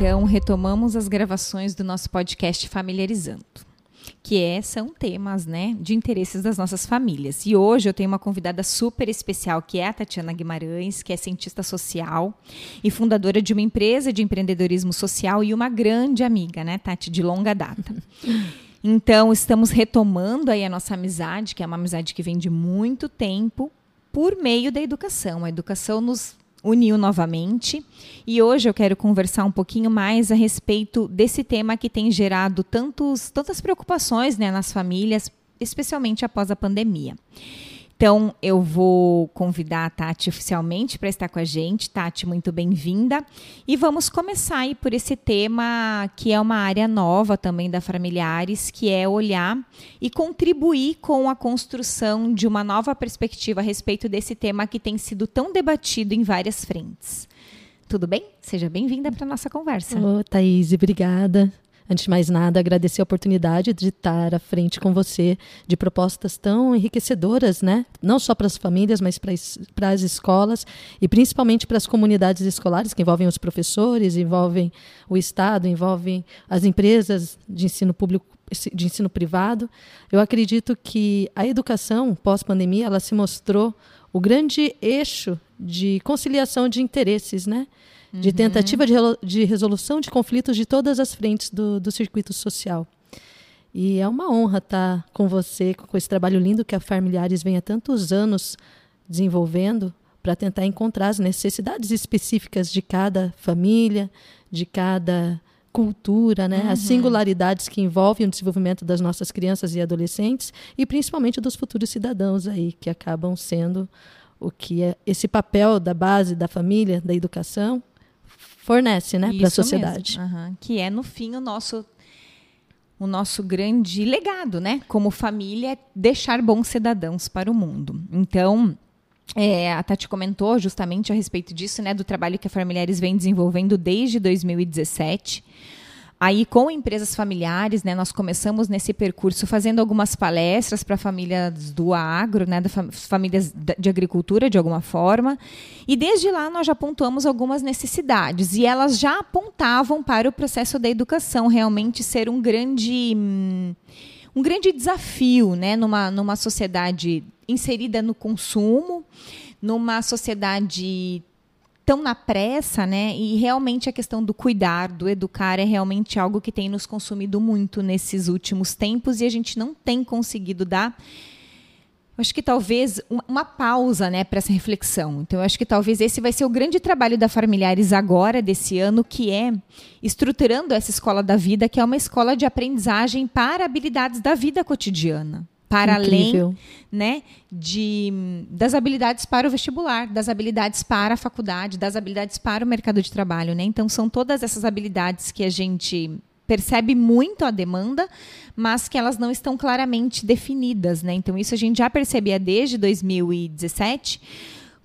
então retomamos as gravações do nosso podcast Familiarizando, que é, são temas né, de interesses das nossas famílias. E hoje eu tenho uma convidada super especial, que é a Tatiana Guimarães, que é cientista social e fundadora de uma empresa de empreendedorismo social e uma grande amiga, né, Tati, de longa data. Então, estamos retomando aí a nossa amizade, que é uma amizade que vem de muito tempo, por meio da educação. A educação nos uniu novamente e hoje eu quero conversar um pouquinho mais a respeito desse tema que tem gerado tantos, tantas preocupações né, nas famílias, especialmente após a pandemia. Então, eu vou convidar a Tati oficialmente para estar com a gente. Tati, muito bem-vinda. E vamos começar aí por esse tema que é uma área nova também da Familiares, que é olhar e contribuir com a construção de uma nova perspectiva a respeito desse tema que tem sido tão debatido em várias frentes. Tudo bem? Seja bem-vinda para a nossa conversa. Ô, Thaís, obrigada. Antes de mais nada, agradecer a oportunidade de estar à frente com você de propostas tão enriquecedoras, né? Não só para as famílias, mas para as escolas e principalmente para as comunidades escolares, que envolvem os professores, envolvem o Estado, envolvem as empresas de ensino público de ensino privado. Eu acredito que a educação pós-pandemia ela se mostrou o grande eixo de conciliação de interesses, né? De uhum. tentativa de, de, resolução de conflitos de todas as frentes do, do circuito social. E é uma honra estar com você, com esse trabalho lindo que a Familiares vem há tantos anos desenvolvendo para tentar encontrar as necessidades específicas de cada família, de cada cultura, né? Uhum. as singularidades que envolvem o desenvolvimento das nossas crianças e adolescentes e principalmente dos futuros cidadãos aí que acabam sendo o que é esse papel da base da família, da educação fornece, né, para a sociedade. Uhum. Que é no fim o nosso o nosso grande legado, né? Como família, é deixar bons cidadãos para o mundo. Então, é, a Tati comentou justamente a respeito disso, né? Do trabalho que a Familiares vem desenvolvendo desde 2017 Aí, com empresas familiares, né, nós começamos nesse percurso fazendo algumas palestras para famílias do agro, né, das famílias de agricultura, de alguma forma. E desde lá nós já pontuamos algumas necessidades. E elas já apontavam para o processo da educação realmente ser um grande. um grande desafio né, numa, numa sociedade inserida no consumo, numa sociedade tão na pressa, né? E realmente a questão do cuidar, do educar é realmente algo que tem nos consumido muito nesses últimos tempos e a gente não tem conseguido dar acho que talvez uma pausa né, para essa reflexão. Então, acho que talvez esse vai ser o grande trabalho da Familiares agora, desse ano, que é estruturando essa escola da vida, que é uma escola de aprendizagem para habilidades da vida cotidiana para Incrível. além né, de, das habilidades para o vestibular, das habilidades para a faculdade, das habilidades para o mercado de trabalho. Né? Então, são todas essas habilidades que a gente percebe muito a demanda, mas que elas não estão claramente definidas. Né? Então, isso a gente já percebia desde 2017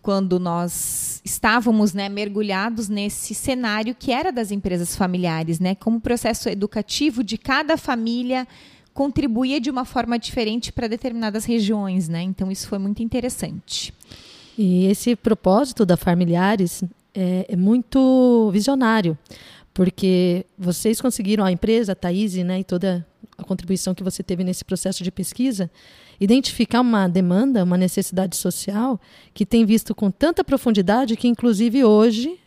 quando nós estávamos né, mergulhados nesse cenário que era das empresas familiares, né, como processo educativo de cada família contribuía de uma forma diferente para determinadas regiões, né? Então isso foi muito interessante. E esse propósito da Familiares é, é muito visionário, porque vocês conseguiram, a empresa, a Thaís, né, e toda a contribuição que você teve nesse processo de pesquisa, identificar uma demanda, uma necessidade social que tem visto com tanta profundidade que, inclusive, hoje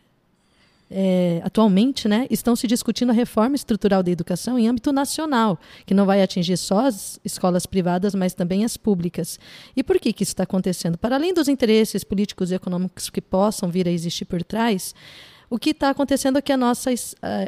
é, atualmente, né, estão se discutindo a reforma estrutural da educação em âmbito nacional, que não vai atingir só as escolas privadas, mas também as públicas. E por que, que isso está acontecendo? Para além dos interesses políticos e econômicos que possam vir a existir por trás, o que está acontecendo é que a nossa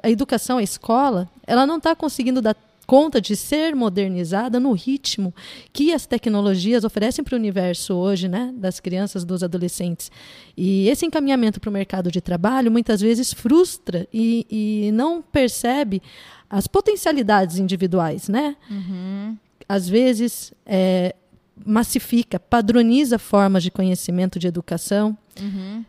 a educação, a escola, ela não está conseguindo dar conta de ser modernizada no ritmo que as tecnologias oferecem para o universo hoje, né, das crianças, dos adolescentes. E esse encaminhamento para o mercado de trabalho muitas vezes frustra e, e não percebe as potencialidades individuais, né? Uhum. Às vezes é, massifica, padroniza formas de conhecimento de educação. Uhum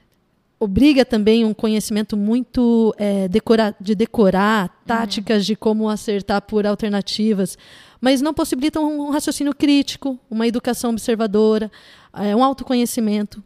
obriga também um conhecimento muito é, decora, de decorar táticas uhum. de como acertar por alternativas, mas não possibilitam um raciocínio crítico, uma educação observadora, é, um autoconhecimento.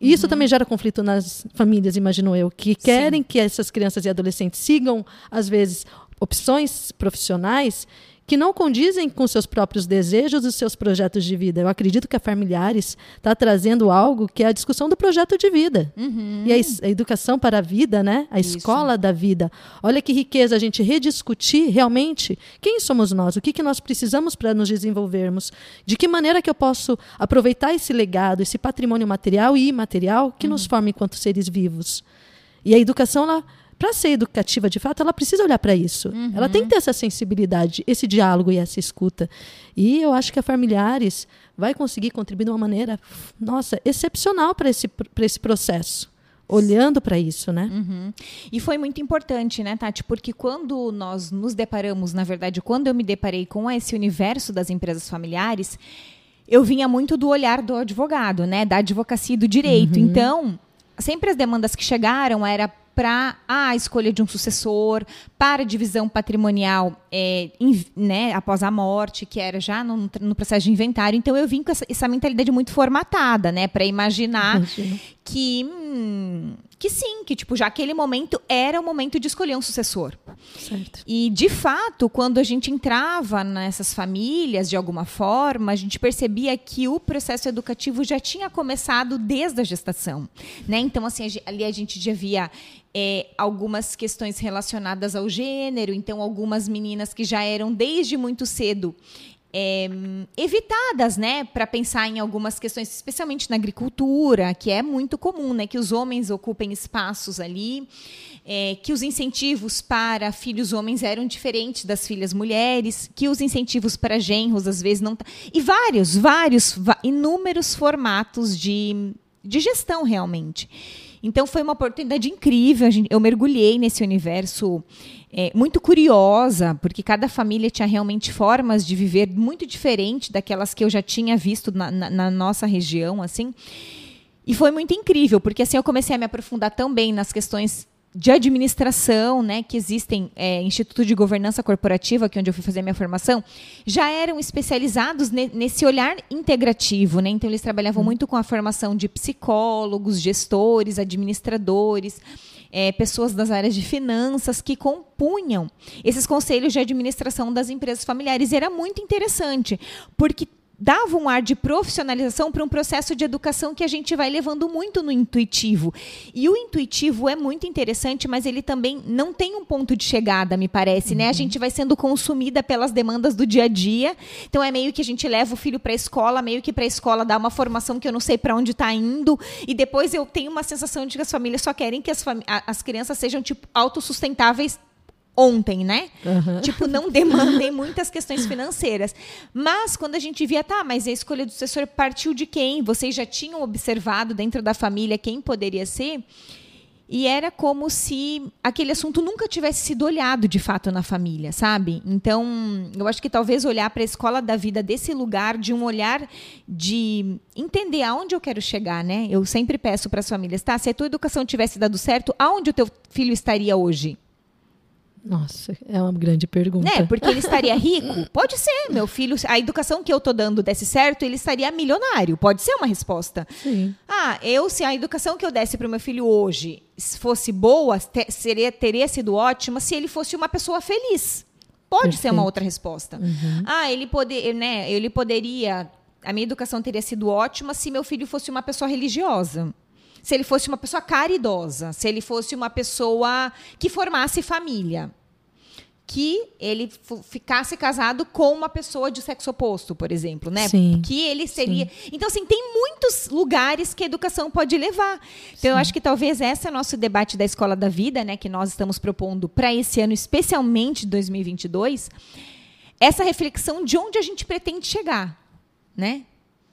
E isso uhum. também gera conflito nas famílias, imagino eu, que querem Sim. que essas crianças e adolescentes sigam, às vezes, opções profissionais que não condizem com seus próprios desejos e seus projetos de vida. Eu acredito que a Familiares está trazendo algo que é a discussão do projeto de vida. Uhum. E a, a, educação para a vida, né? a Isso. escola da vida. Olha que riqueza a gente rediscutir realmente quem somos nós, o que, que nós precisamos para nos desenvolvermos, de que maneira que eu posso aproveitar esse legado, esse patrimônio material e imaterial que uhum. nos forma enquanto seres vivos. E a educação, ela para ser educativa de fato, ela precisa olhar para isso. Uhum. Ela tem que ter essa sensibilidade, esse diálogo e essa escuta. E eu acho que a Familiares vai conseguir contribuir de uma maneira, nossa, excepcional para esse, esse processo olhando para isso, né? Uhum. E foi muito importante, né, Tati? Porque quando nós nos deparamos, na verdade, quando eu me deparei com esse universo das empresas familiares, eu vinha muito do olhar do advogado, né, da advocacia e do direito. Uhum. Então, sempre as demandas que chegaram era para a escolha de um sucessor, para a divisão patrimonial é, in, né, após a morte, que era já no, no, processo de inventário. Então eu vim com essa, essa mentalidade muito formatada, né, para imaginar Imagina. que hum, que sim, que tipo já aquele momento era o momento de escolher um sucessor. Certo. E de fato, quando a gente entrava nessas famílias de alguma forma, a gente percebia que o processo educativo já tinha começado desde a gestação, né? Então assim ali a gente já via é, algumas questões relacionadas ao gênero, então algumas meninas que já eram desde muito cedo é, evitadas, né, para pensar em algumas questões, especialmente na agricultura, que é muito comum, né, que os homens ocupem espaços ali, é, que os incentivos para filhos homens eram diferentes das filhas mulheres, que os incentivos para genros às vezes não e vários, vários, inúmeros formatos de, de gestão realmente. Então foi uma oportunidade incrível. Eu mergulhei nesse universo é, muito curiosa, porque cada família tinha realmente formas de viver muito diferente daquelas que eu já tinha visto na, na, na nossa região, assim. E foi muito incrível, porque assim eu comecei a me aprofundar também nas questões de administração, né, que existem é, Instituto de Governança Corporativa, que é onde eu fui fazer minha formação, já eram especializados ne nesse olhar integrativo, né? Então eles trabalhavam hum. muito com a formação de psicólogos, gestores, administradores, é, pessoas das áreas de finanças que compunham esses conselhos de administração das empresas familiares. E era muito interessante, porque dava um ar de profissionalização para um processo de educação que a gente vai levando muito no intuitivo. E o intuitivo é muito interessante, mas ele também não tem um ponto de chegada, me parece, uhum. né? A uhum. gente vai sendo consumida pelas demandas do dia a dia. Então é meio que a gente leva o filho para a escola, meio que para a escola dá uma formação que eu não sei para onde está indo, e depois eu tenho uma sensação de que as famílias só querem que as, as crianças sejam tipo autossustentáveis ontem, né? Uhum. Tipo, não demandem muitas questões financeiras. Mas quando a gente via, tá, mas a escolha do sucessor partiu de quem? Vocês já tinham observado dentro da família quem poderia ser? E era como se aquele assunto nunca tivesse sido olhado de fato na família, sabe? Então, eu acho que talvez olhar para a escola da vida desse lugar, de um olhar de entender aonde eu quero chegar, né? Eu sempre peço para as famílias, tá? Se a tua educação tivesse dado certo, aonde o teu filho estaria hoje? Nossa, é uma grande pergunta. Né? Porque ele estaria rico? Pode ser, meu filho. A educação que eu tô dando desse certo, ele estaria milionário. Pode ser uma resposta. Sim. Ah, eu, se a educação que eu desse para o meu filho hoje fosse boa, te, seria, teria sido ótima se ele fosse uma pessoa feliz. Pode Perfeito. ser uma outra resposta. Uhum. Ah, ele, poder, né, ele poderia. A minha educação teria sido ótima se meu filho fosse uma pessoa religiosa se ele fosse uma pessoa caridosa, se ele fosse uma pessoa que formasse família que ele ficasse casado com uma pessoa de sexo oposto, por exemplo, né? Sim, que ele seria. Sim. Então, assim, tem muitos lugares que a educação pode levar. Então, sim. eu acho que talvez esse é o nosso debate da escola da vida, né? Que nós estamos propondo para esse ano, especialmente 2022, essa reflexão de onde a gente pretende chegar, né?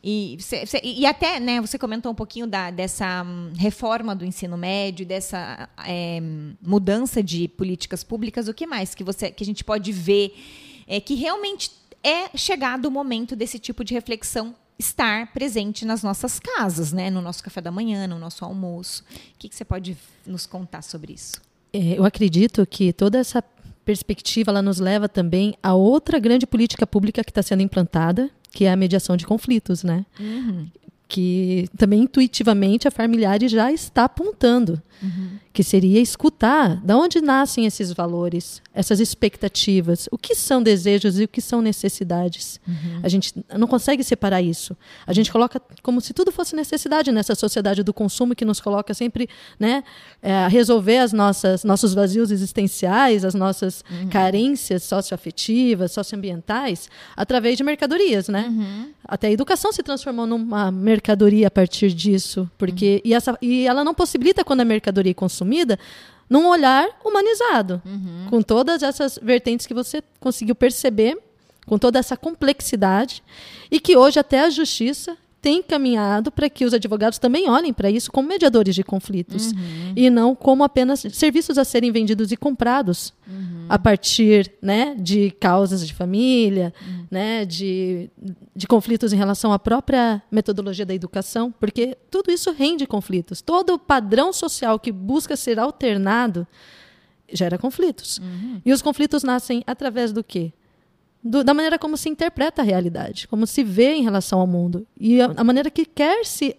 E, e até, né, você comentou um pouquinho da, dessa hum, reforma do ensino médio, dessa é, mudança de políticas públicas. O que mais que, você, que a gente pode ver é que realmente é chegado o momento desse tipo de reflexão estar presente nas nossas casas, né? no nosso café da manhã, no nosso almoço. O que, que você pode nos contar sobre isso? É, eu acredito que toda essa perspectiva ela nos leva também a outra grande política pública que está sendo implantada, que é a mediação de conflitos, né? Uhum. Que também intuitivamente a familiares já está apontando, uhum. que seria escutar de onde nascem esses valores, essas expectativas, o que são desejos e o que são necessidades. Uhum. A gente não consegue separar isso. A gente coloca como se tudo fosse necessidade nessa sociedade do consumo que nos coloca sempre né, é, a resolver as nossas nossos vazios existenciais, as nossas uhum. carências socioafetivas, socioambientais, através de mercadorias, né? Uhum. Até a educação se transformou numa mercadoria a partir disso, porque uhum. e, essa, e ela não possibilita quando a mercadoria é consumida num olhar humanizado, uhum. com todas essas vertentes que você conseguiu perceber, com toda essa complexidade, e que hoje até a justiça tem caminhado para que os advogados também olhem para isso como mediadores de conflitos uhum. e não como apenas serviços a serem vendidos e comprados uhum. a partir né, de causas de família, uhum. né, de, de conflitos em relação à própria metodologia da educação, porque tudo isso rende conflitos. Todo o padrão social que busca ser alternado gera conflitos. Uhum. E os conflitos nascem através do quê? Do, da maneira como se interpreta a realidade, como se vê em relação ao mundo e a, a maneira que quer se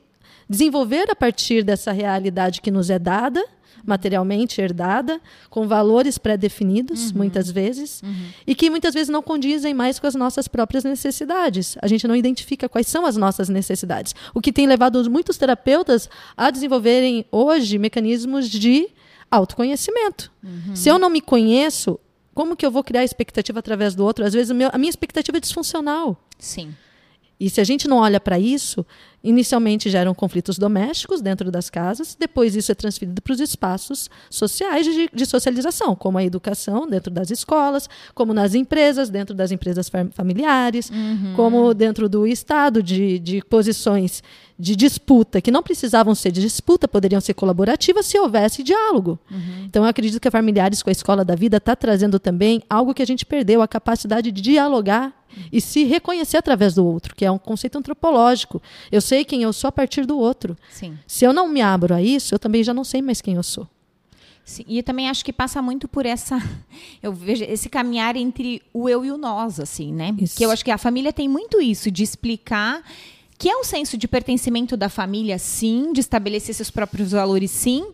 desenvolver a partir dessa realidade que nos é dada materialmente herdada, com valores pré-definidos, uhum. muitas vezes, uhum. e que muitas vezes não condizem mais com as nossas próprias necessidades. A gente não identifica quais são as nossas necessidades. O que tem levado muitos terapeutas a desenvolverem hoje mecanismos de autoconhecimento. Uhum. Se eu não me conheço, como que eu vou criar expectativa através do outro? Às vezes meu, a minha expectativa é disfuncional. Sim. E se a gente não olha para isso, inicialmente geram conflitos domésticos dentro das casas, depois isso é transferido para os espaços sociais de, de, socialização, como a educação dentro das escolas, como nas empresas, dentro das empresas familiares, uhum. como dentro do Estado, de, de posições de disputa, que não precisavam ser de disputa, poderiam ser colaborativas se houvesse diálogo. Uhum. Então, eu acredito que a Familiares com a Escola da Vida está trazendo também algo que a gente perdeu, a capacidade de dialogar uhum. e se reconhecer através do outro, que é um conceito antropológico. Eu sei quem eu sou a partir do outro. Sim. Se eu não me abro a isso, eu também já não sei mais quem eu sou. Sim, e eu também acho que passa muito por essa eu vejo esse caminhar entre o eu e o nós assim né isso. que eu acho que a família tem muito isso de explicar que é um senso de pertencimento da família, sim, de estabelecer seus próprios valores, sim.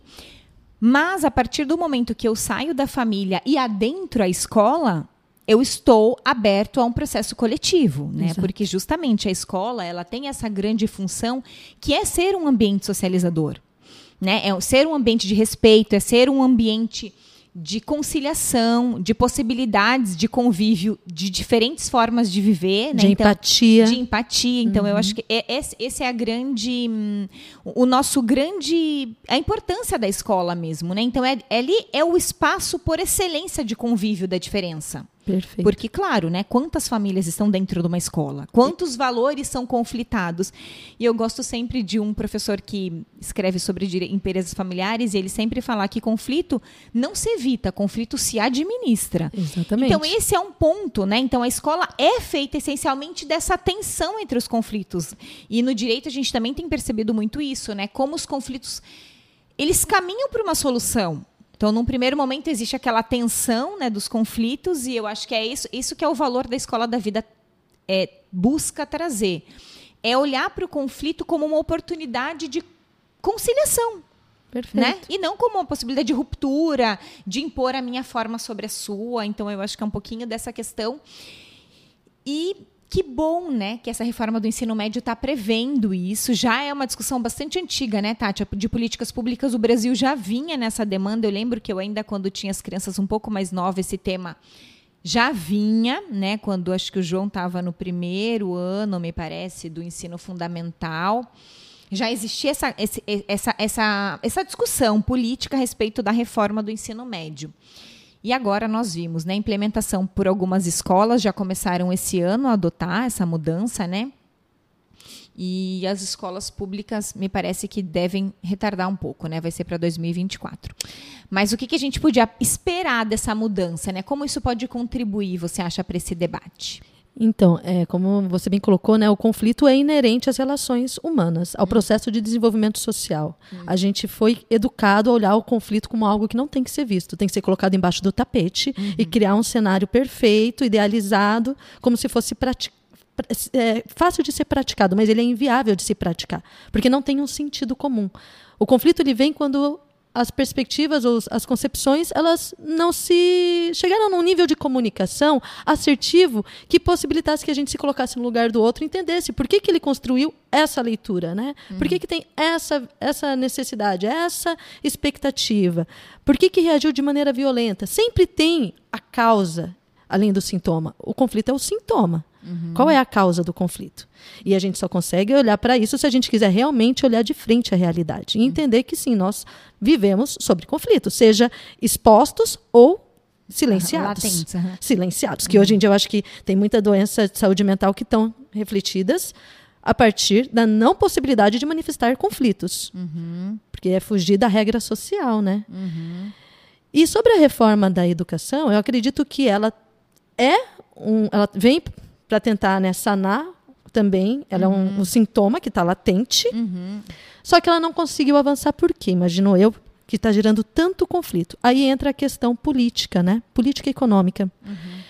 Mas a partir do momento que eu saio da família e adentro a escola, eu estou aberto a um processo coletivo, né? Exato. Porque justamente a escola ela tem essa grande função que é ser um ambiente socializador, né? É ser um ambiente de respeito, é ser um ambiente de conciliação, de possibilidades de convívio, de diferentes formas de viver, né? de então, empatia, de empatia. Então uhum. eu acho que é, esse é a grande, hum, o nosso grande, a importância da escola mesmo, né? Então é, ali é o espaço por excelência de convívio da diferença. Perfeito. Porque, claro, né, quantas famílias estão dentro de uma escola? Quantos valores são conflitados? E eu gosto sempre de um professor que escreve sobre empresas familiares e ele sempre fala que conflito não se evita, conflito se administra. Exatamente. Então, esse é um ponto, né? Então, a escola é feita essencialmente dessa tensão entre os conflitos. E no direito a gente também tem percebido muito isso, né? Como os conflitos eles caminham para uma solução. Então, num primeiro momento, existe aquela tensão né, dos conflitos, e eu acho que é isso, isso que é o valor da escola da vida é, busca trazer. É olhar para o conflito como uma oportunidade de conciliação. Perfeito. Né? E não como uma possibilidade de ruptura, de impor a minha forma sobre a sua. Então, eu acho que é um pouquinho dessa questão. E que bom, né, que essa reforma do ensino médio está prevendo isso. Já é uma discussão bastante antiga, né, Tati? De políticas públicas, o Brasil já vinha nessa demanda. Eu lembro que eu ainda, quando tinha as crianças um pouco mais novas, esse tema já vinha, né? Quando acho que o João estava no primeiro ano, me parece, do ensino fundamental. Já existia essa, essa, essa, essa discussão política a respeito da reforma do ensino médio. E agora nós vimos, né, implementação por algumas escolas já começaram esse ano a adotar essa mudança, né? E as escolas públicas me parece que devem retardar um pouco, né? Vai ser para 2024. Mas o que, que a gente podia esperar dessa mudança, né? Como isso pode contribuir, você acha, para esse debate? Então, é, como você bem colocou, né, o conflito é inerente às relações humanas, ao uhum. processo de desenvolvimento social. Uhum. A gente foi educado a olhar o conflito como algo que não tem que ser visto, tem que ser colocado embaixo do tapete uhum. e criar um cenário perfeito, idealizado, como se fosse é, fácil de ser praticado, mas ele é inviável de se praticar, porque não tem um sentido comum. O conflito ele vem quando as perspectivas ou as concepções elas não se chegaram num nível de comunicação assertivo que possibilitasse que a gente se colocasse no lugar do outro e entendesse por que, que ele construiu essa leitura, né? Uhum. Por que, que tem essa, essa necessidade, essa expectativa? Por que, que reagiu de maneira violenta? Sempre tem a causa além do sintoma. O conflito é o sintoma. Uhum. Qual é a causa do conflito? E a gente só consegue olhar para isso se a gente quiser realmente olhar de frente à realidade e uhum. entender que sim, nós vivemos sobre conflito, seja expostos ou silenciados. Latentes, uhum. Silenciados, que hoje em dia eu acho que tem muita doença de saúde mental que estão refletidas a partir da não possibilidade de manifestar conflitos. Uhum. Porque é fugir da regra social, né? Uhum. E sobre a reforma da educação, eu acredito que ela é um, ela vem para tentar né, sanar também. Ela uhum. é um, uhum. um, sintoma que está latente. Uhum. Só que ela não conseguiu avançar por quê? Imagino eu que está gerando tanto conflito. Aí entra a questão política, né? Política econômica. Uhum.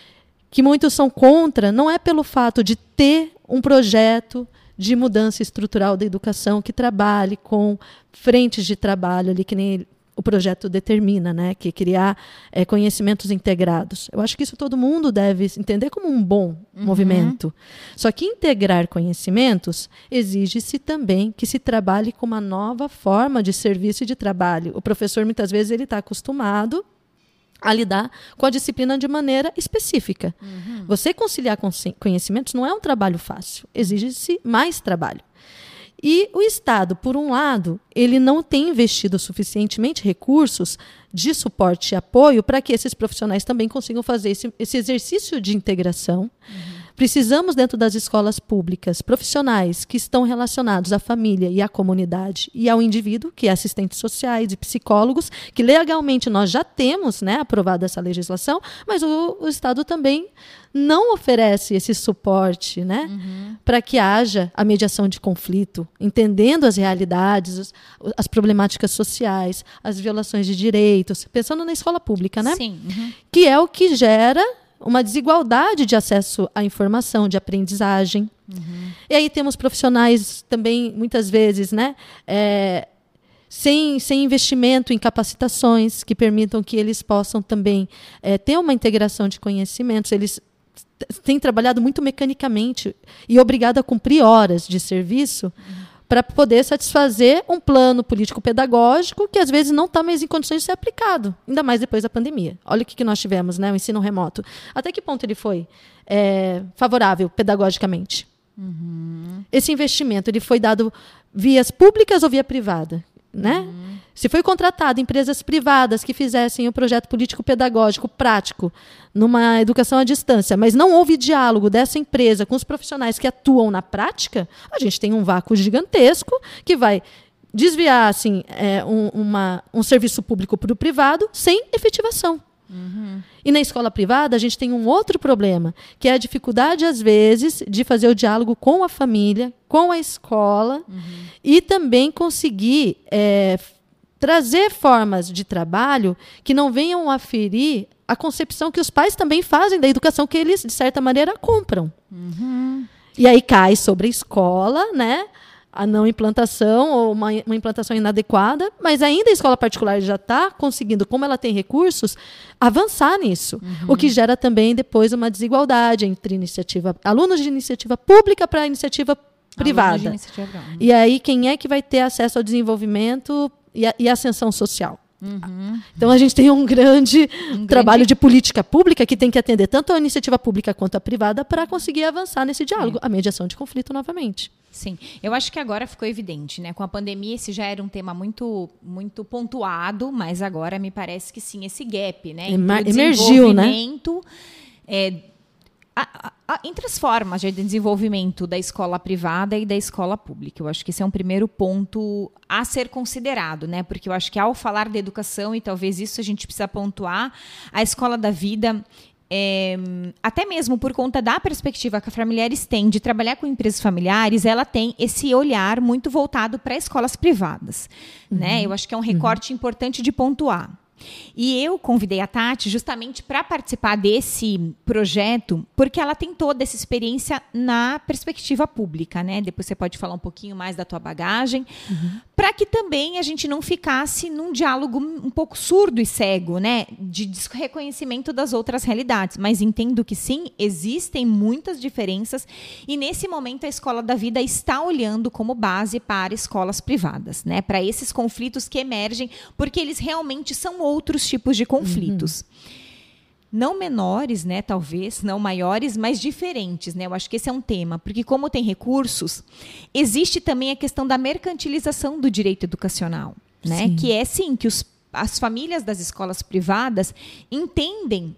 Que muitos são contra, não é pelo fato de ter um projeto de mudança estrutural da educação que trabalhe com frentes de trabalho ali, que nem o projeto determina, né? Que criar é, conhecimentos integrados. Eu acho que isso todo mundo deve entender como um bom uhum. movimento. Só que integrar conhecimentos exige-se também que se trabalhe com uma nova forma de serviço e de trabalho. O professor muitas vezes ele está acostumado a lidar com a disciplina de maneira específica. Uhum. Você conciliar conhecimentos não é um trabalho fácil, exige-se mais trabalho. E o Estado, por um lado, ele não tem investido suficientemente recursos de suporte e apoio para que esses profissionais também consigam fazer esse, esse exercício de integração. Uhum. Precisamos, dentro das escolas públicas, profissionais que estão relacionados à família e à comunidade e ao indivíduo, que é assistentes sociais e psicólogos, que legalmente nós já temos né, aprovado essa legislação, mas o, o Estado também não oferece esse suporte né, uhum. para que haja a mediação de conflito, entendendo as realidades, as problemáticas sociais, as violações de direitos, pensando na escola pública, né? Sim. Uhum. Que é o que gera uma desigualdade de acesso à informação, de aprendizagem. Uhum. E aí temos profissionais também, muitas vezes, né? É, sem, sem investimento em capacitações que permitam que eles possam também é, ter uma integração de conhecimentos. Eles têm trabalhado muito mecanicamente e obrigado a cumprir horas de serviço. Uhum para poder satisfazer um plano político-pedagógico que às vezes não está mais em condições de ser aplicado, ainda mais depois da pandemia. Olha o que, que nós tivemos, né? O ensino remoto. Até que ponto ele foi é, favorável pedagogicamente? Uhum. Esse investimento ele foi dado vias públicas ou via privada? Né? Uhum. Se foi contratado empresas privadas que fizessem o projeto político-pedagógico prático numa educação à distância, mas não houve diálogo dessa empresa com os profissionais que atuam na prática, a gente tem um vácuo gigantesco que vai desviar assim, é, um, uma, um serviço público para o privado sem efetivação. Uhum. E na escola privada, a gente tem um outro problema, que é a dificuldade, às vezes, de fazer o diálogo com a família, com a escola, uhum. e também conseguir é, trazer formas de trabalho que não venham a ferir a concepção que os pais também fazem da educação que eles, de certa maneira, compram. Uhum. E aí cai sobre a escola, né? A não implantação ou uma, uma, implantação inadequada, mas ainda a escola particular já está conseguindo, como ela tem recursos, avançar nisso. Uhum. O que gera também depois uma desigualdade entre iniciativa, alunos de iniciativa pública para iniciativa privada. Iniciativa. E aí quem é que vai ter acesso ao desenvolvimento e, a, e ascensão social? Uhum. Então a gente tem um grande um trabalho grande... de política pública que tem que atender tanto a iniciativa pública quanto a privada para conseguir avançar nesse diálogo, é. a mediação de conflito novamente. Sim, eu acho que agora ficou evidente, né? Com a pandemia esse já era um tema muito muito pontuado, mas agora me parece que sim esse gap, né? Emergiu, né? É, a, a, entre as formas de desenvolvimento da escola privada e da escola pública. Eu acho que esse é um primeiro ponto a ser considerado, né? Porque eu acho que ao falar de educação, e talvez isso a gente precisa pontuar, a escola da vida é, até mesmo por conta da perspectiva que a Familiares tem de trabalhar com empresas familiares, ela tem esse olhar muito voltado para escolas privadas. Uhum. Né? Eu acho que é um recorte uhum. importante de pontuar. E eu convidei a Tati justamente para participar desse projeto, porque ela tem toda essa experiência na perspectiva pública, né? Depois você pode falar um pouquinho mais da tua bagagem, uhum. Para que também a gente não ficasse num diálogo um pouco surdo e cego, né? De reconhecimento das outras realidades. Mas entendo que sim, existem muitas diferenças e nesse momento a escola da vida está olhando como base para escolas privadas, né? Para esses conflitos que emergem, porque eles realmente são outros tipos de conflitos. Uhum. Não menores, né, talvez, não maiores, mas diferentes, né? Eu acho que esse é um tema, porque como tem recursos, existe também a questão da mercantilização do direito educacional, né? Sim. Que é sim que os, as famílias das escolas privadas entendem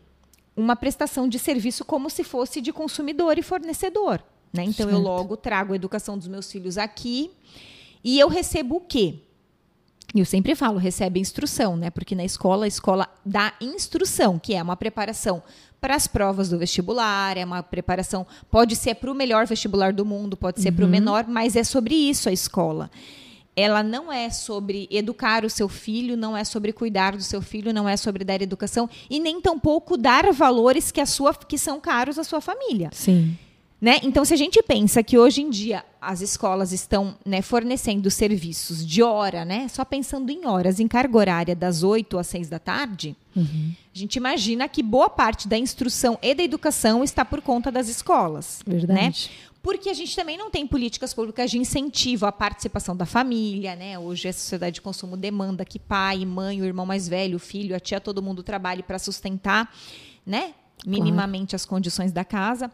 uma prestação de serviço como se fosse de consumidor e fornecedor. Né? Então, certo. eu logo trago a educação dos meus filhos aqui e eu recebo o quê? Eu sempre falo, recebe instrução, né? Porque na escola, a escola dá instrução, que é uma preparação para as provas do vestibular, é uma preparação, pode ser para o melhor vestibular do mundo, pode ser uhum. para o menor, mas é sobre isso a escola. Ela não é sobre educar o seu filho, não é sobre cuidar do seu filho, não é sobre dar educação e nem tampouco dar valores que a sua que são caros à sua família. Sim. Né? Então, se a gente pensa que hoje em dia as escolas estão né, fornecendo serviços de hora, né, só pensando em horas, em carga horária das 8 às 6 da tarde, uhum. a gente imagina que boa parte da instrução e da educação está por conta das escolas. Verdade. Né? Porque a gente também não tem políticas públicas de incentivo à participação da família. Né? Hoje a sociedade de consumo demanda que pai, mãe, o irmão mais velho, o filho, a tia, todo mundo trabalhe para sustentar né, minimamente claro. as condições da casa.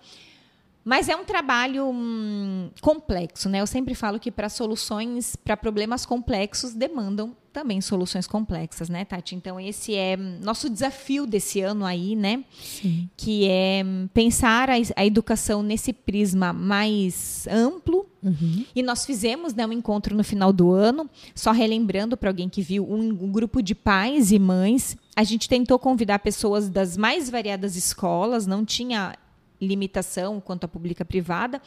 Mas é um trabalho hum, complexo, né? Eu sempre falo que para soluções, para problemas complexos, demandam também soluções complexas, né, Tati? Então, esse é nosso desafio desse ano aí, né? Sim. Que é pensar a, a educação nesse prisma mais amplo. Uhum. E nós fizemos né, um encontro no final do ano, só relembrando para alguém que viu, um, um grupo de pais e mães. A gente tentou convidar pessoas das mais variadas escolas, não tinha limitação quanto à pública privada,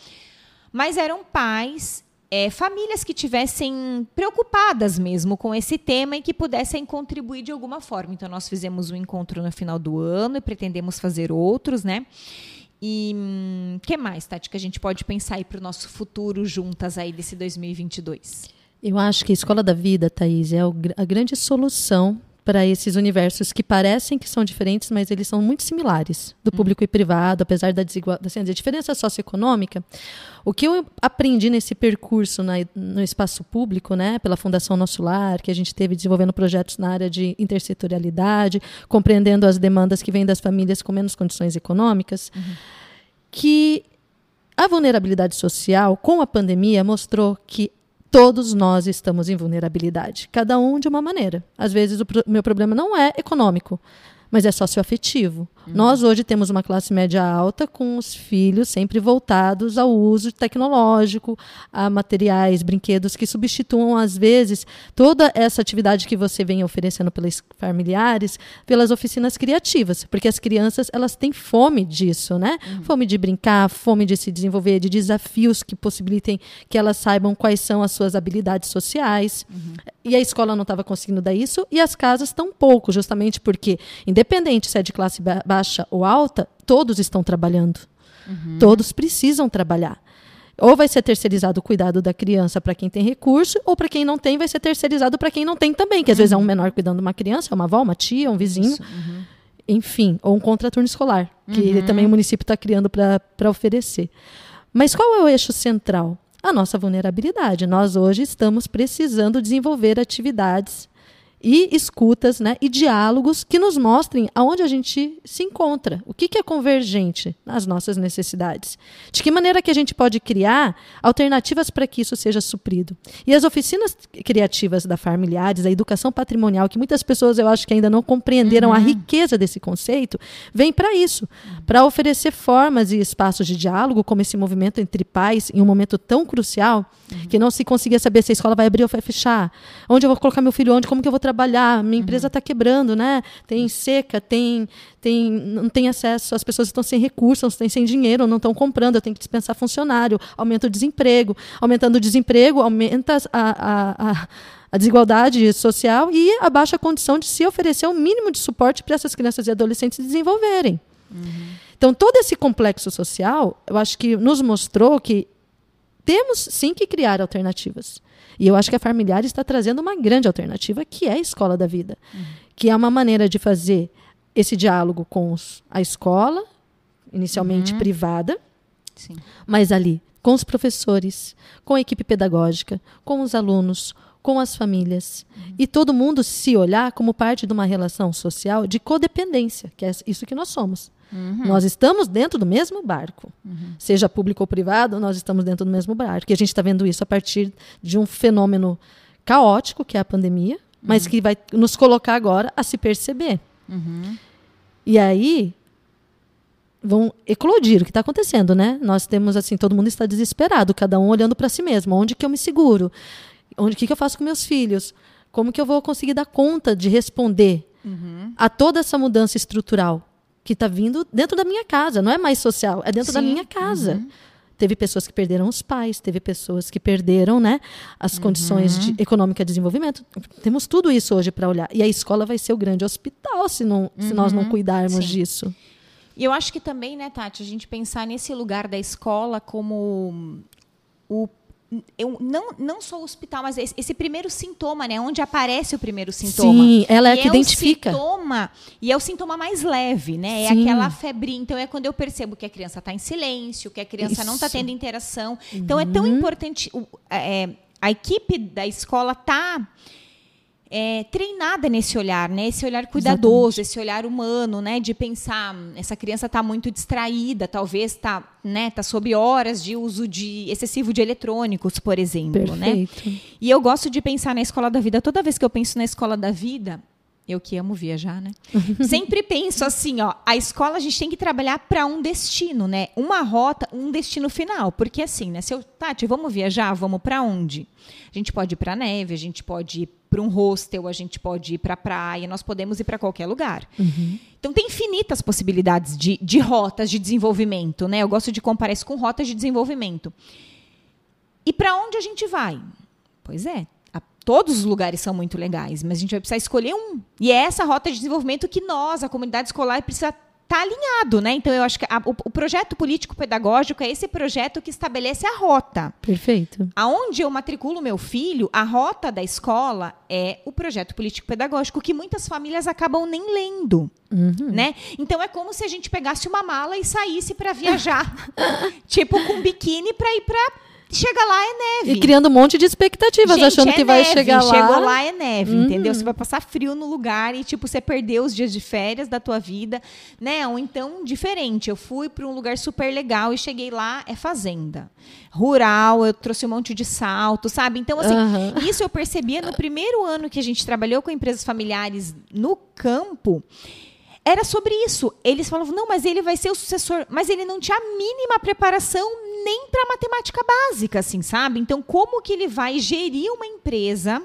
mas eram pais, é, famílias que tivessem preocupadas mesmo com esse tema e que pudessem contribuir de alguma forma. Então nós fizemos um encontro no final do ano e pretendemos fazer outros, né? E hum, que mais, Tati, que a gente pode pensar aí para o nosso futuro juntas aí desse 2022? Eu acho que a Escola da Vida, Thaís, é a grande solução para esses universos que parecem que são diferentes, mas eles são muito similares, do hum. público e privado, apesar da desigualdade, assim, da diferença socioeconômica. O que eu aprendi nesse percurso na, no espaço público, né, pela Fundação Nosso Lar, que a gente teve desenvolvendo projetos na área de intersetorialidade, compreendendo as demandas que vêm das famílias com menos condições econômicas, uhum. que a vulnerabilidade social, com a pandemia, mostrou que todos nós estamos em vulnerabilidade, cada um de uma maneira. Às vezes o pro meu problema não é econômico, mas é socioafetivo. Uhum. Nós hoje temos uma classe média alta com os filhos sempre voltados ao uso tecnológico, a materiais, brinquedos que substituam, às vezes, toda essa atividade que você vem oferecendo pelos familiares, pelas oficinas criativas, porque as crianças elas têm fome disso, né? Uhum. Fome de brincar, fome de se desenvolver, de desafios que possibilitem que elas saibam quais são as suas habilidades sociais. Uhum. E a escola não estava conseguindo dar isso, e as casas tão pouco, justamente porque, independente se é de classe baixa ou alta, todos estão trabalhando. Uhum. Todos precisam trabalhar. Ou vai ser terceirizado o cuidado da criança para quem tem recurso, ou para quem não tem, vai ser terceirizado para quem não tem também, que às uhum. vezes é um menor cuidando de uma criança, é uma avó, uma tia, um vizinho. Uhum. Enfim, ou um contraturno escolar, que uhum. também o município está criando para oferecer. Mas qual é o eixo central? a nossa vulnerabilidade. Nós hoje estamos precisando desenvolver atividades e escutas né, e diálogos que nos mostrem aonde a gente se encontra, o que, que é convergente nas nossas necessidades, de que maneira que a gente pode criar alternativas para que isso seja suprido. E as oficinas criativas da Familiares, a educação patrimonial, que muitas pessoas eu acho que ainda não compreenderam uhum. a riqueza desse conceito, vem para isso, para oferecer formas e espaços de diálogo, como esse movimento entre pais, em um momento tão crucial, uhum. que não se conseguia saber se a escola vai abrir ou vai fechar, onde eu vou colocar meu filho, onde, como que eu vou trabalhar trabalhar, minha empresa está uhum. quebrando, né? Tem seca, tem, tem, não tem acesso, as pessoas estão sem recursos, estão sem dinheiro, não estão comprando, eu tenho que dispensar funcionário, aumenta o desemprego. Aumentando o desemprego, aumenta a, a, a a desigualdade social e a baixa condição de se oferecer o um mínimo de suporte para essas crianças e adolescentes desenvolverem. Uhum. Então, todo esse complexo social, eu acho que nos mostrou que temos sim que criar alternativas. E eu acho que a Familiar está trazendo uma grande alternativa, que é a escola da vida, uhum. que é uma maneira de fazer esse diálogo com os, a escola, inicialmente uhum. privada, sim. mas ali com os professores, com a equipe pedagógica, com os alunos, com as famílias. Uhum. E todo mundo se olhar como parte de uma relação social de codependência, que é isso que nós somos. Uhum. Nós estamos dentro do mesmo barco. Uhum. Seja público ou privado, nós estamos dentro do mesmo barco. E a gente está vendo isso a partir de um fenômeno caótico, que é a pandemia, mas uhum. que vai nos colocar agora a se perceber. Uhum. E aí, vão eclodir o que está acontecendo, né? Nós temos assim, todo mundo está desesperado, cada um olhando para si mesmo. Onde que eu me seguro? Onde que, que eu faço com meus filhos? Como que eu vou conseguir dar conta de responder uhum. a toda essa mudança estrutural que está vindo dentro da minha casa? Não é mais social, é dentro Sim. da minha casa. Uhum. Teve pessoas que perderam os pais, teve pessoas que perderam né, as condições de uhum. econômica de desenvolvimento. Temos tudo isso hoje para olhar. E a escola vai ser o grande hospital se, não, se nós não uhum. cuidarmos Sim. disso. E eu acho que também, né, Tati, a gente pensar nesse lugar da escola como o eu não, não só o hospital, mas esse, esse, primeiro sintoma, né? Onde aparece o primeiro sintoma. Sim, ela é e que é identifica. O sintoma, e é o sintoma mais leve, né? É Sim. aquela febre. Então é quando eu percebo que a criança está em silêncio, que a criança Isso. não está tendo interação. Então uhum. é tão uhum. importante. É, a equipe da escola tá é, treinada nesse olhar, né? Esse olhar cuidadoso, Exatamente. esse olhar humano, né? De pensar, hum, essa criança está muito distraída, talvez está, né? Tá sob horas de uso de excessivo de eletrônicos, por exemplo, né? Perfeito. né? E eu gosto de pensar na escola da vida. Toda vez que eu penso na escola da vida, eu que amo viajar, né? Sempre penso assim, ó, a escola a gente tem que trabalhar para um destino, né? Uma rota, um destino final, porque assim, né? Se eu, Tati, vamos viajar, vamos para onde? A gente pode ir para neve, a gente pode ir para um hostel, a gente pode ir para a praia, nós podemos ir para qualquer lugar. Uhum. Então tem infinitas possibilidades de, de rotas de desenvolvimento, né? Eu gosto de comparar isso com rotas de desenvolvimento. E para onde a gente vai? Pois é, todos os lugares são muito legais, mas a gente vai precisar escolher um. E é essa rota de desenvolvimento que nós, a comunidade escolar, precisa estar tá alinhado, né? Então eu acho que a, o, o, projeto político pedagógico é esse projeto que estabelece a rota. Perfeito. Aonde eu matriculo meu filho, a rota da escola é o projeto político pedagógico que muitas famílias acabam nem lendo, uhum. né? Então é como se a gente pegasse uma mala e saísse para viajar, tipo com biquíni para ir para chega lá é neve. E criando um monte de expectativas, Gente, achando é que vai chegar lá. Chegou lá é neve, uhum. entendeu? Você vai passar frio no lugar e tipo você perdeu os dias de férias da tua vida, né? Ou então diferente, eu fui para um lugar super legal e cheguei lá é fazenda. Rural, eu trouxe um monte de salto, sabe? Então assim, uhum. isso eu percebia no primeiro ano que a gente trabalhou com empresas familiares no campo era sobre isso. Eles falavam, não, mas ele vai ser o sucessor. Mas ele não tinha a mínima preparação nem para matemática básica, assim, sabe? Então, como que ele vai gerir uma empresa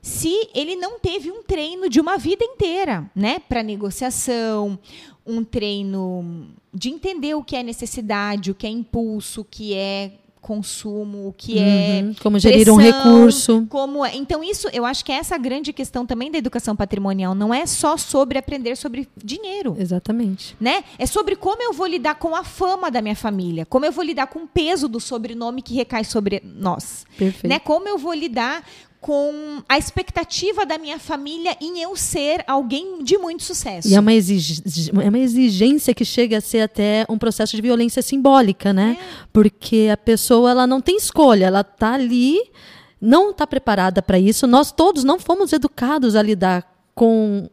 se ele não teve um treino de uma vida inteira, né? Para negociação, um treino de entender o que é necessidade, o que é impulso, o que é consumo, o que é uhum, como gerir pressão, um recurso. Como é. então isso, eu acho que é essa grande questão também da educação patrimonial não é só sobre aprender sobre dinheiro. Exatamente. Né? É sobre como eu vou lidar com a fama da minha família, como eu vou lidar com o peso do sobrenome que recai sobre nós. Perfeito. Né? Como eu vou lidar com a expectativa da minha família em eu ser alguém de muito sucesso. E é uma, é uma exigência que chega a ser até um processo de violência simbólica, né? É. Porque a pessoa ela não tem escolha, ela está ali, não está preparada para isso. Nós todos não fomos educados a lidar com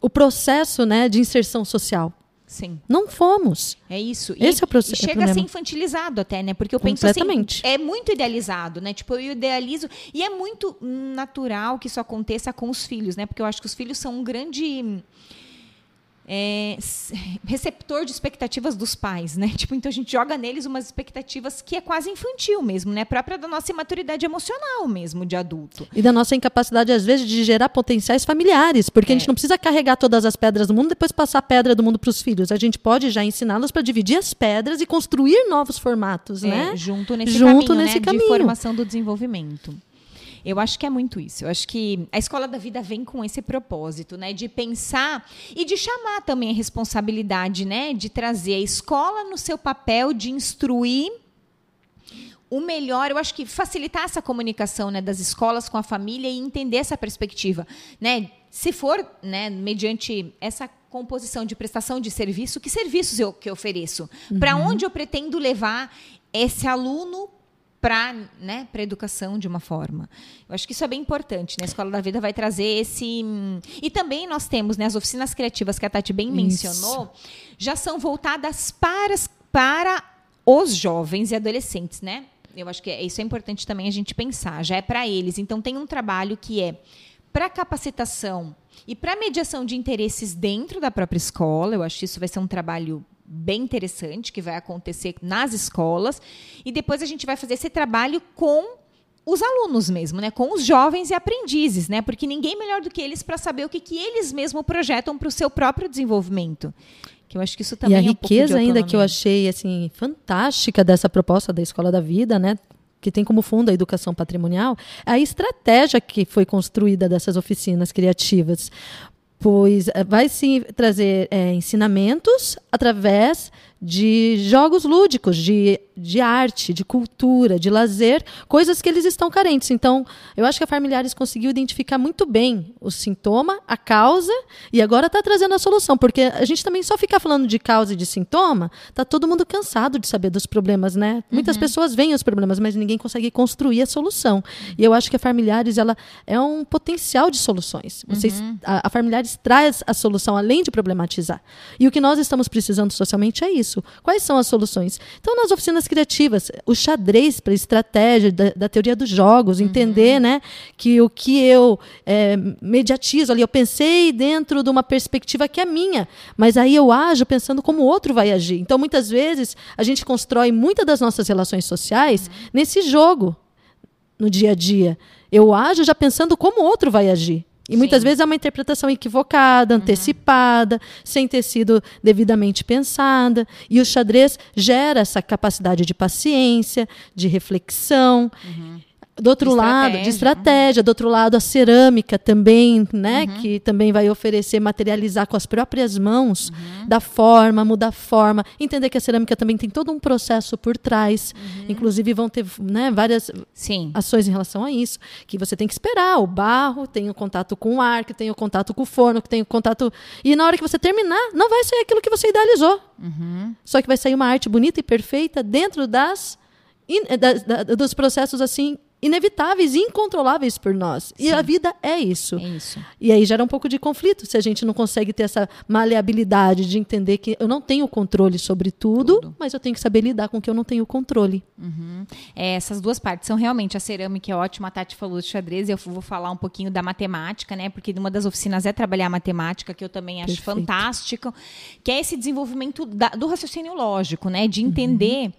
o processo né, de inserção social. Sim. Não fomos. É isso. Esse e, é o processo. Chega a ser infantilizado até, né? Porque eu penso assim, é muito idealizado, né? Tipo, eu idealizo e é muito natural que isso aconteça com os filhos, né? Porque eu acho que os filhos são um grande é, receptor de expectativas dos pais, né? Tipo, então a gente joga neles umas expectativas que é quase infantil mesmo, né? Própria da nossa imaturidade emocional mesmo de adulto. E da nossa incapacidade, às vezes, de gerar potenciais familiares, porque é. a gente não precisa carregar todas as pedras do mundo e depois passar a pedra do mundo para os filhos. A gente pode já ensiná-los para dividir as pedras e construir novos formatos, é, né? Junto nesse junto caminho, nesse né? caminho. de formação do desenvolvimento. Eu acho que é muito isso. Eu acho que a escola da vida vem com esse propósito, né, de pensar e de chamar também a responsabilidade, né, de trazer a escola no seu papel de instruir o melhor, eu acho que facilitar essa comunicação, né, das escolas com a família e entender essa perspectiva, né? Se for, né, mediante essa composição de prestação de serviço, que serviços eu que eu ofereço? Uhum. Para onde eu pretendo levar esse aluno para né, a educação de uma forma. Eu acho que isso é bem importante. Né? A Escola da Vida vai trazer esse. E também nós temos né, as oficinas criativas que a Tati bem isso. mencionou, já são voltadas para, para os jovens e adolescentes, né? Eu acho que é, isso é importante também a gente pensar. Já é para eles. Então tem um trabalho que é para capacitação e para mediação de interesses dentro da própria escola. Eu acho que isso vai ser um trabalho bem interessante que vai acontecer nas escolas. E depois a gente vai fazer esse trabalho com os alunos mesmo, né? Com os jovens e aprendizes, né? Porque ninguém melhor do que eles para saber o que, que eles mesmos projetam para o seu próprio desenvolvimento. Que eu acho que isso também e a é riqueza um ainda que eu achei assim fantástica dessa proposta da Escola da Vida, né? que tem como fundo a educação patrimonial, é a estratégia que foi construída dessas oficinas criativas pois eh, vai sim trazer é, ensinamentos através de jogos lúdicos, de, de arte, de cultura, de lazer, coisas que eles estão carentes. Então, eu acho que a Familiares conseguiu identificar muito bem o sintoma, a causa, e agora está trazendo a solução. Porque a gente também só ficar falando de causa e de sintoma, está todo mundo cansado de saber dos problemas, né? Uhum. Muitas pessoas veem os problemas, mas ninguém consegue construir a solução. E eu acho que a Familiares ela é um potencial de soluções. Vocês, uhum. a, a Familiares traz a solução além de problematizar. E o que nós estamos precisando socialmente é isso isso? Quais são as soluções? Então, nas oficinas criativas, o xadrez para estratégia da, da, teoria dos jogos, uhum. entender né, que o que eu é, mediatizo ali, eu pensei dentro de uma perspectiva que é minha, mas aí eu ajo pensando como o outro vai agir. Então, muitas vezes, a gente constrói muitas das nossas relações sociais uhum. nesse jogo, no dia a dia. Eu ajo já pensando como o outro vai agir. E muitas Sim. vezes é uma interpretação equivocada, uhum. antecipada, uhum. sem ter sido devidamente pensada. E o xadrez gera essa capacidade de paciência, de reflexão. Uhum do outro de lado, de estratégia, do outro lado a cerâmica também, né, uhum. que também vai oferecer materializar com as próprias mãos, uhum. da forma, mudar a forma, entender que a cerâmica também tem todo um processo por trás, uhum. inclusive vão ter, né, várias Sim. ações em relação a isso, que você tem que esperar, o barro tem o contato com o ar, que tem o contato com o forno, que tem o contato e na hora que você terminar, não vai ser aquilo que você idealizou. Uhum. Só que vai sair uma arte bonita e perfeita dentro das dos processos assim inevitáveis e incontroláveis por nós. Sim. E a vida é isso. é isso. E aí gera um pouco de conflito se a gente não consegue ter essa maleabilidade de entender que eu não tenho controle sobre tudo, tudo. mas eu tenho que saber lidar com o que eu não tenho controle. Uhum. É, essas duas partes são realmente a cerâmica é ótima, a Tati falou de xadrez, eu vou falar um pouquinho da matemática, né? Porque uma das oficinas é trabalhar a matemática, que eu também acho Perfeito. fantástico, que é esse desenvolvimento da, do raciocínio lógico, né? De entender. Uhum.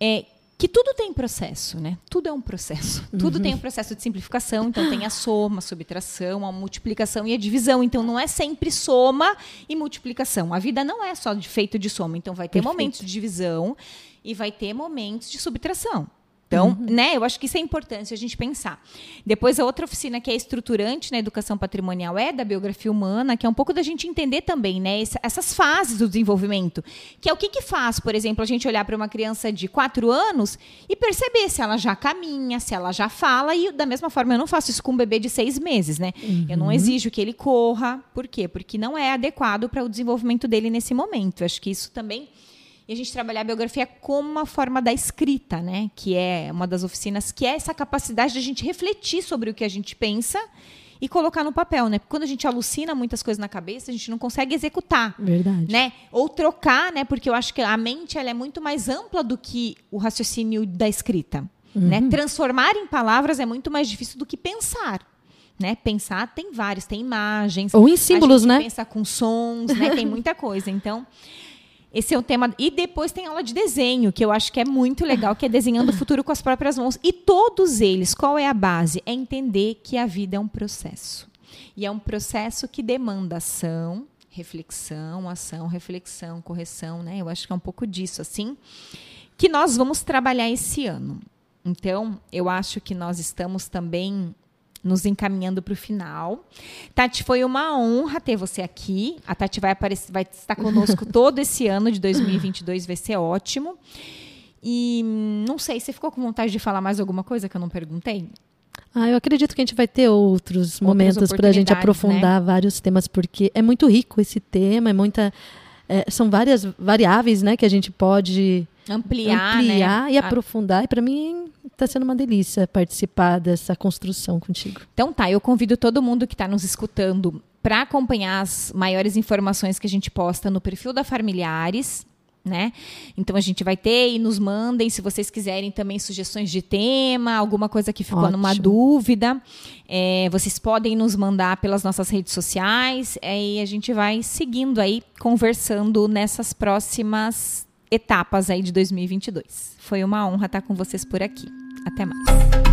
É, que tudo tem processo, né? Tudo é um processo. Uhum. Tudo tem um processo de simplificação, então tem a soma, a subtração, a multiplicação e a divisão. Então não é sempre soma e multiplicação. A vida não é só de feito de soma, então vai ter Perfeito. momentos de divisão e vai ter momentos de subtração. Então, uhum. né, eu acho que isso é importante a gente pensar. Depois, a outra oficina que é estruturante na educação patrimonial é da biografia humana, que é um pouco da gente entender também, né, essas fases do desenvolvimento. Que é o que, que faz, por exemplo, a gente olhar para uma criança de quatro anos e perceber se ela já caminha, se ela já fala, e da mesma forma eu não faço isso com um bebê de seis meses, né? Uhum. Eu não uhum. exijo que ele corra. Por quê? Porque não é adequado para o desenvolvimento dele nesse momento. Eu acho que isso também e a gente trabalhar a biografia como uma forma da escrita, né? Que é uma das oficinas, que é essa capacidade de a gente refletir sobre o que a gente pensa e colocar no papel, né? Porque quando a gente alucina muitas coisas na cabeça, a gente não consegue executar. Verdade. Né? Ou trocar, né? Porque eu acho que a mente ela é muito mais ampla do que o raciocínio da escrita. Né? Uhum. Né? Transformar em palavras é muito mais difícil do que pensar. Né? Pensar tem vários, tem imagens. Ou em símbolos, né? Pensar com sons, né? Tem muita coisa. Então, esse é um tema. E depois tem aula de desenho, que eu acho que é muito legal, que é desenhando o futuro com as próprias mãos. E todos eles, qual é a base? É entender que a vida é um processo. E é um processo que demanda ação, reflexão, ação, reflexão, correção, né? Eu acho que é um pouco disso, assim, que nós vamos trabalhar esse ano. Então, eu acho que nós estamos também nos encaminhando para o final. Tati, foi uma honra ter você aqui. A Tati vai, aparecer, vai estar conosco todo esse ano de 2022, vai ser ótimo. E não sei, você ficou com vontade de falar mais alguma coisa que eu não perguntei? Ah, eu acredito que a gente vai ter outros Outras momentos para a gente aprofundar né? vários temas, porque é muito rico esse tema, é muita, é, são várias variáveis né, que a gente pode ampliar, ampliar né? e aprofundar. E para mim está sendo uma delícia participar dessa construção contigo. Então tá, eu convido todo mundo que está nos escutando para acompanhar as maiores informações que a gente posta no perfil da Familiares né? Então a gente vai ter e nos mandem se vocês quiserem também sugestões de tema, alguma coisa que ficou Ótimo. numa dúvida. É, vocês podem nos mandar pelas nossas redes sociais é, e a gente vai seguindo aí, conversando nessas próximas etapas aí de 2022. Foi uma honra estar com vocês por aqui. Até mais.